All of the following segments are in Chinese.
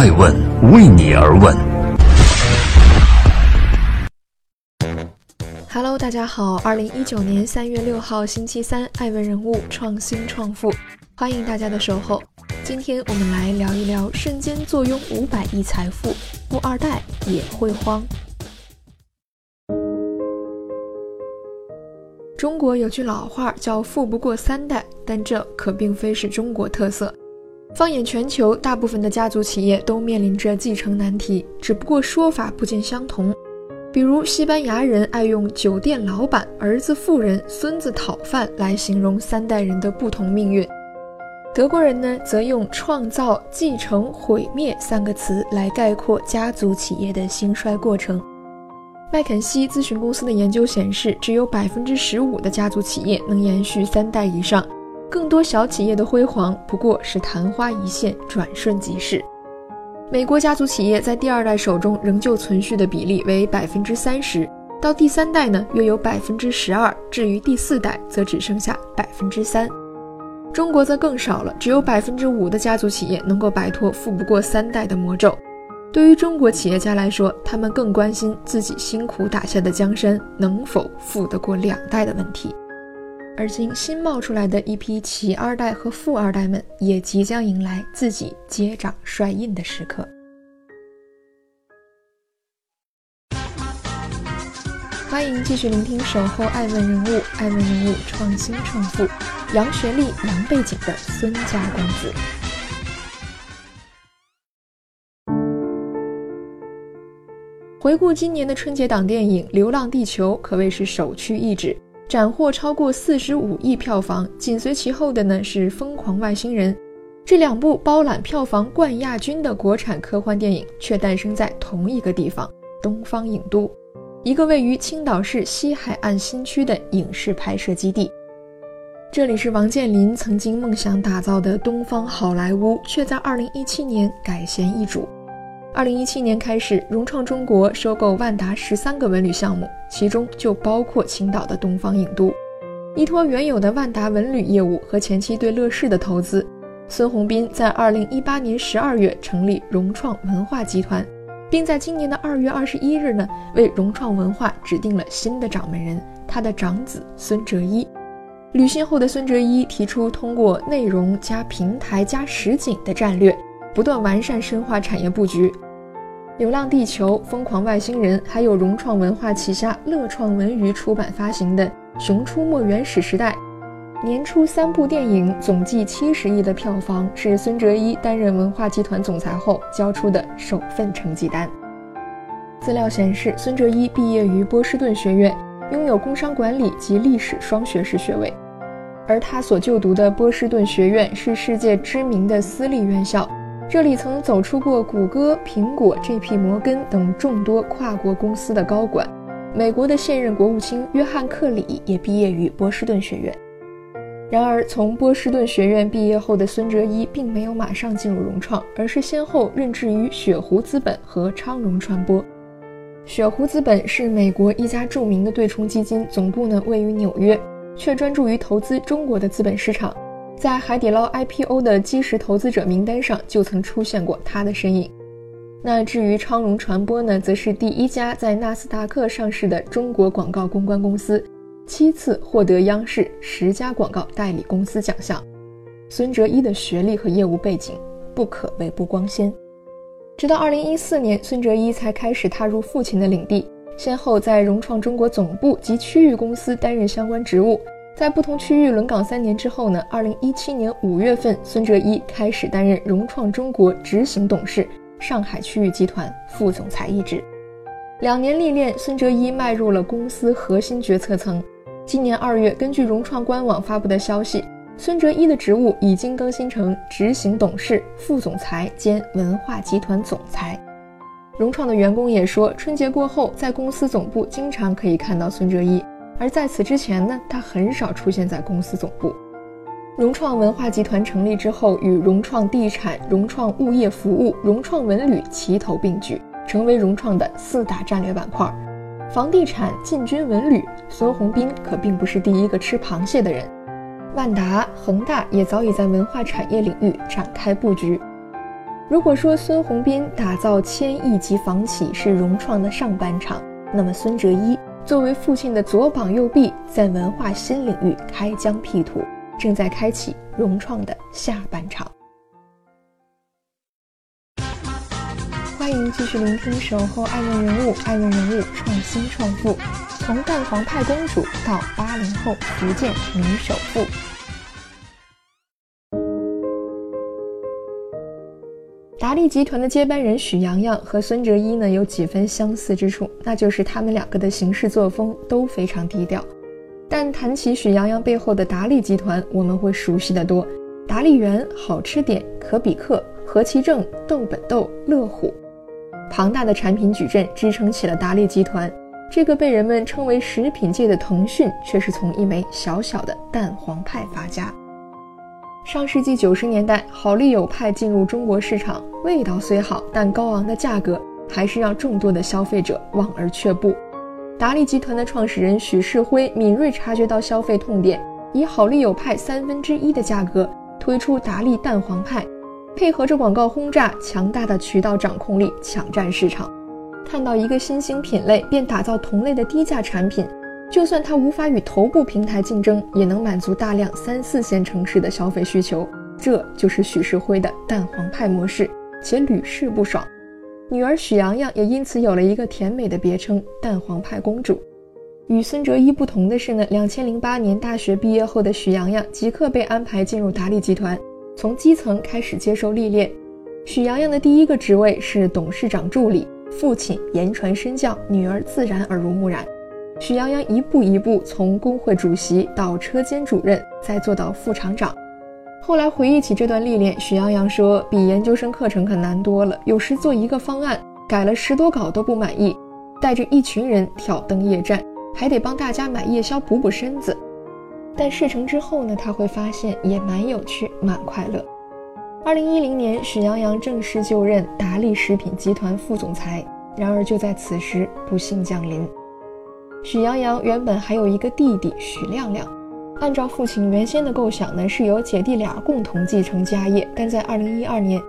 爱问为你而问。Hello，大家好，二零一九年三月六号星期三，爱问人物创新创富，欢迎大家的守候。今天我们来聊一聊瞬间坐拥五百亿财富，富二代也会慌。中国有句老话叫“富不过三代”，但这可并非是中国特色。放眼全球，大部分的家族企业都面临着继承难题，只不过说法不尽相同。比如，西班牙人爱用“酒店老板、儿子富人、孙子讨饭”来形容三代人的不同命运；德国人呢，则用“创造、继承、毁灭”三个词来概括家族企业的兴衰过程。麦肯锡咨询公司的研究显示，只有百分之十五的家族企业能延续三代以上，更多小企业的辉煌不过是昙花一现，转瞬即逝。美国家族企业在第二代手中仍旧存续的比例为百分之三十，到第三代呢约有百分之十二，至于第四代则只剩下百分之三。中国则更少了，只有百分之五的家族企业能够摆脱富不过三代的魔咒。对于中国企业家来说，他们更关心自己辛苦打下的江山能否富得过两代的问题。而今新冒出来的一批企二代和富二代们，也即将迎来自己接掌帅印的时刻。欢迎继续聆听《守候爱问人物》，爱问人物创新创富，杨学历、杨背景的孙家公子。回顾今年的春节档电影《流浪地球》，可谓是首屈一指，斩获超过四十五亿票房。紧随其后的呢是《疯狂外星人》，这两部包揽票房冠亚军的国产科幻电影，却诞生在同一个地方——东方影都，一个位于青岛市西海岸新区的影视拍摄基地。这里是王健林曾经梦想打造的东方好莱坞，却在二零一七年改弦易主。二零一七年开始，融创中国收购万达十三个文旅项目，其中就包括青岛的东方影都。依托原有的万达文旅业务和前期对乐视的投资，孙宏斌在二零一八年十二月成立融创文化集团，并在今年的二月二十一日呢，为融创文化指定了新的掌门人，他的长子孙哲一。履新后的孙哲一提出，通过内容加平台加实景的战略。不断完善深化产业布局，《流浪地球》《疯狂外星人》，还有融创文化旗下乐创文娱出版发行的《熊出没原始时代》，年初三部电影总计七十亿的票房，是孙哲一担任文化集团总裁后交出的首份成绩单。资料显示，孙哲一毕业于波士顿学院，拥有工商管理及历史双学士学位，而他所就读的波士顿学院是世界知名的私立院校。这里曾走出过谷歌、苹果、J.P. 摩根等众多跨国公司的高管。美国的现任国务卿约翰·克里也毕业于波士顿学院。然而，从波士顿学院毕业后的孙哲一并没有马上进入融创，而是先后任职于雪狐资本和昌荣传播。雪狐资本是美国一家著名的对冲基金，总部呢位于纽约，却专注于投资中国的资本市场。在海底捞 IPO 的基石投资者名单上，就曾出现过他的身影。那至于昌荣传播呢，则是第一家在纳斯达克上市的中国广告公关公司，七次获得央视十佳广告代理公司奖项。孙哲一的学历和业务背景不可谓不光鲜。直到2014年，孙哲一才开始踏入父亲的领地，先后在融创中国总部及区域公司担任相关职务。在不同区域轮岗三年之后呢，二零一七年五月份，孙哲一开始担任融创中国执行董事、上海区域集团副总裁一职。两年历练，孙哲一迈入了公司核心决策层。今年二月，根据融创官网发布的消息，孙哲一的职务已经更新成执行董事、副总裁兼文化集团总裁。融创的员工也说，春节过后，在公司总部经常可以看到孙哲一。而在此之前呢，他很少出现在公司总部。融创文化集团成立之后，与融创地产、融创物业服务、融创文旅齐头并举，成为融创的四大战略板块。房地产进军文旅，孙宏斌可并不是第一个吃螃蟹的人。万达、恒大也早已在文化产业领域展开布局。如果说孙宏斌打造千亿级房企是融创的上半场，那么孙哲一作为父亲的左膀右臂，在文化新领域开疆辟土，正在开启融创的下半场。欢迎继续聆听《守候爱问人物》，爱问人物创新创富，从蛋黄派公主到八零后福建女首富。达利集团的接班人许洋洋和孙哲一呢有几分相似之处，那就是他们两个的行事作风都非常低调。但谈起许洋洋背后的达利集团，我们会熟悉的多：达利园、好吃点、可比克、何其正、邓本豆、乐虎。庞大的产品矩阵支撑起了达利集团，这个被人们称为食品界的腾讯，却是从一枚小小的蛋黄派发家。上世纪九十年代，好丽友派进入中国市场，味道虽好，但高昂的价格还是让众多的消费者望而却步。达利集团的创始人许世辉敏锐察觉到消费痛点，以好丽友派三分之一的价格推出达利蛋黄派。配合着广告轰炸，强大的渠道掌控力，抢占市场。看到一个新兴品类，便打造同类的低价产品，就算它无法与头部平台竞争，也能满足大量三四线城市的消费需求。这就是许世辉的蛋黄派模式，且屡试不爽。女儿许洋洋也因此有了一个甜美的别称——蛋黄派公主。与孙哲一不同的是呢，两千零八年大学毕业后的许洋洋即刻被安排进入达利集团。从基层开始接受历练，许洋洋的第一个职位是董事长助理。父亲言传身教，女儿自然耳濡目染。许洋洋一步一步从工会主席到车间主任，再做到副厂长。后来回忆起这段历练，许洋洋说：“比研究生课程可难多了。有时做一个方案，改了十多稿都不满意，带着一群人挑灯夜战，还得帮大家买夜宵补补身子。”但事成之后呢，他会发现也蛮有趣，蛮快乐。二零一零年，许洋洋正式就任达利食品集团副总裁。然而就在此时，不幸降临。许洋洋原本还有一个弟弟许亮亮，按照父亲原先的构想呢，是由姐弟俩共同继承家业。但在二零一二年，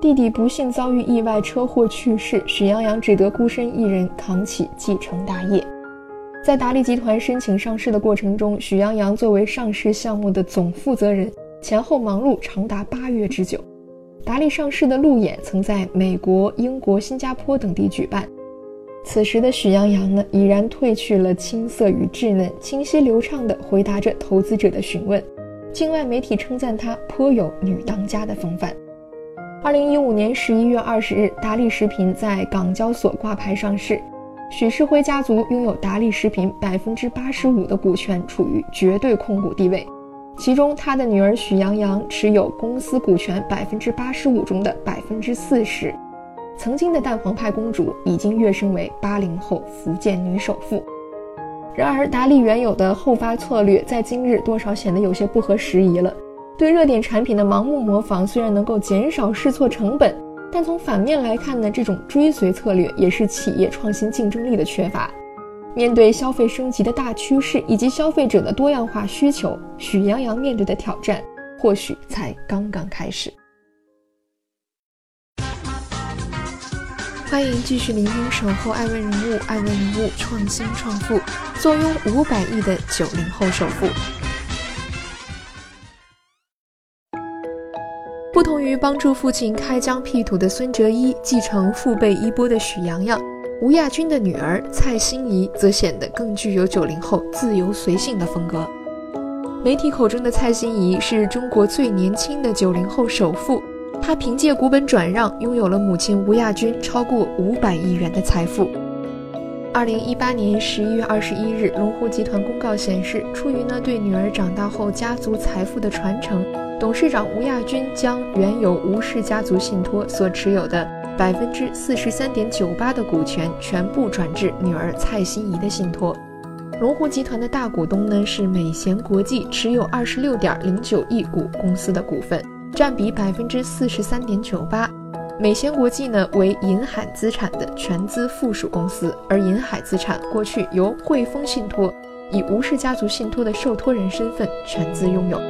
弟弟不幸遭遇意外车祸去世，许洋洋只得孤身一人扛起继承大业。在达利集团申请上市的过程中，许洋洋作为上市项目的总负责人，前后忙碌长达八月之久。达利上市的路演曾在美国、英国、新加坡等地举办。此时的许洋洋呢，已然褪去了青涩与稚嫩，清晰流畅地回答着投资者的询问。境外媒体称赞他颇有女当家的风范。二零一五年十一月二十日，达利食品在港交所挂牌上市。许世辉家族拥有达利食品百分之八十五的股权，处于绝对控股地位。其中，他的女儿许洋洋持有公司股权百分之八十五中的百分之四十。曾经的蛋黄派公主已经跃升为八零后福建女首富。然而，达利原有的后发策略在今日多少显得有些不合时宜了。对热点产品的盲目模仿，虽然能够减少试错成本。但从反面来看呢，这种追随策略也是企业创新竞争力的缺乏。面对消费升级的大趋势以及消费者的多样化需求，许洋洋面对的挑战或许才刚刚开始。欢迎继续聆听《守候爱问人物》，爱问人物创新创富，坐拥五百亿的九零后首富。不同于帮助父亲开疆辟土的孙哲一，继承父辈衣钵的许洋洋，吴亚军的女儿蔡欣怡则显得更具有九零后自由随性的风格。媒体口中的蔡欣怡是中国最年轻的九零后首富，他凭借股本转让拥有了母亲吴亚军超过五百亿元的财富。二零一八年十一月二十一日，龙湖集团公告显示，出于呢对女儿长大后家族财富的传承。董事长吴亚军将原有吴氏家族信托所持有的百分之四十三点九八的股权全部转至女儿蔡欣怡的信托。龙湖集团的大股东呢是美贤国际，持有二十六点零九亿股公司的股份，占比百分之四十三点九八。美贤国际呢为银海资产的全资附属公司，而银海资产过去由汇丰信托以吴氏家族信托的受托人身份全资拥有。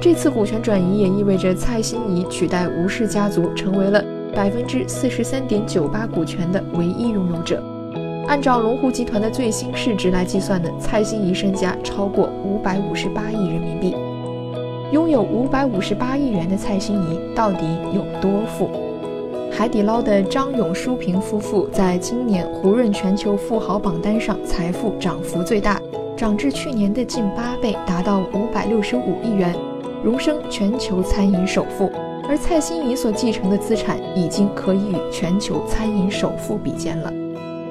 这次股权转移也意味着蔡欣怡取代吴氏家族，成为了百分之四十三点九八股权的唯一拥有者。按照龙湖集团的最新市值来计算呢，蔡欣怡身家超过五百五十八亿人民币。拥有五百五十八亿元的蔡欣怡到底有多富？海底捞的张勇、舒平夫妇在今年胡润全球富豪榜单上财富涨幅最大，涨至去年的近八倍，达到五百六十五亿元。荣升全球餐饮首富，而蔡欣怡所继承的资产已经可以与全球餐饮首富比肩了。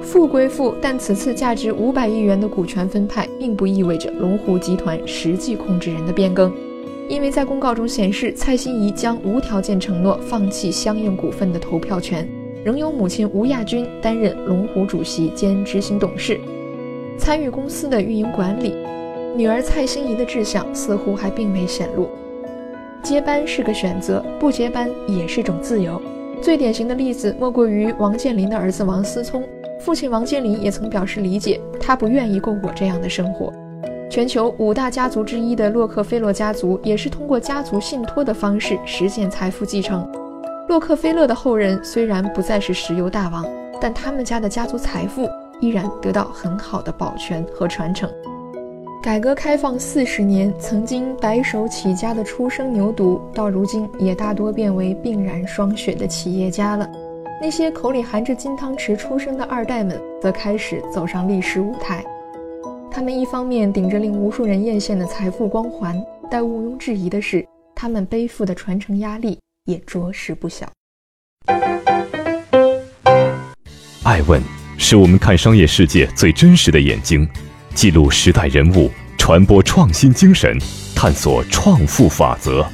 富归富，但此次价值五百亿元的股权分派，并不意味着龙湖集团实际控制人的变更，因为在公告中显示，蔡欣怡将无条件承诺放弃相应股份的投票权，仍由母亲吴亚军担任龙湖主席兼执行董事，参与公司的运营管理。女儿蔡欣怡的志向似乎还并未显露。接班是个选择，不接班也是种自由。最典型的例子莫过于王健林的儿子王思聪，父亲王健林也曾表示理解，他不愿意过我这样的生活。全球五大家族之一的洛克菲勒家族也是通过家族信托的方式实现财富继承。洛克菲勒的后人虽然不再是石油大王，但他们家的家族财富依然得到很好的保全和传承。改革开放四十年，曾经白手起家的初生牛犊，到如今也大多变为鬓染霜雪的企业家了。那些口里含着金汤匙出生的二代们，则开始走上历史舞台。他们一方面顶着令无数人艳羡的财富光环，但毋庸置疑的是，他们背负的传承压力也着实不小。爱问是我们看商业世界最真实的眼睛。记录时代人物，传播创新精神，探索创富法则。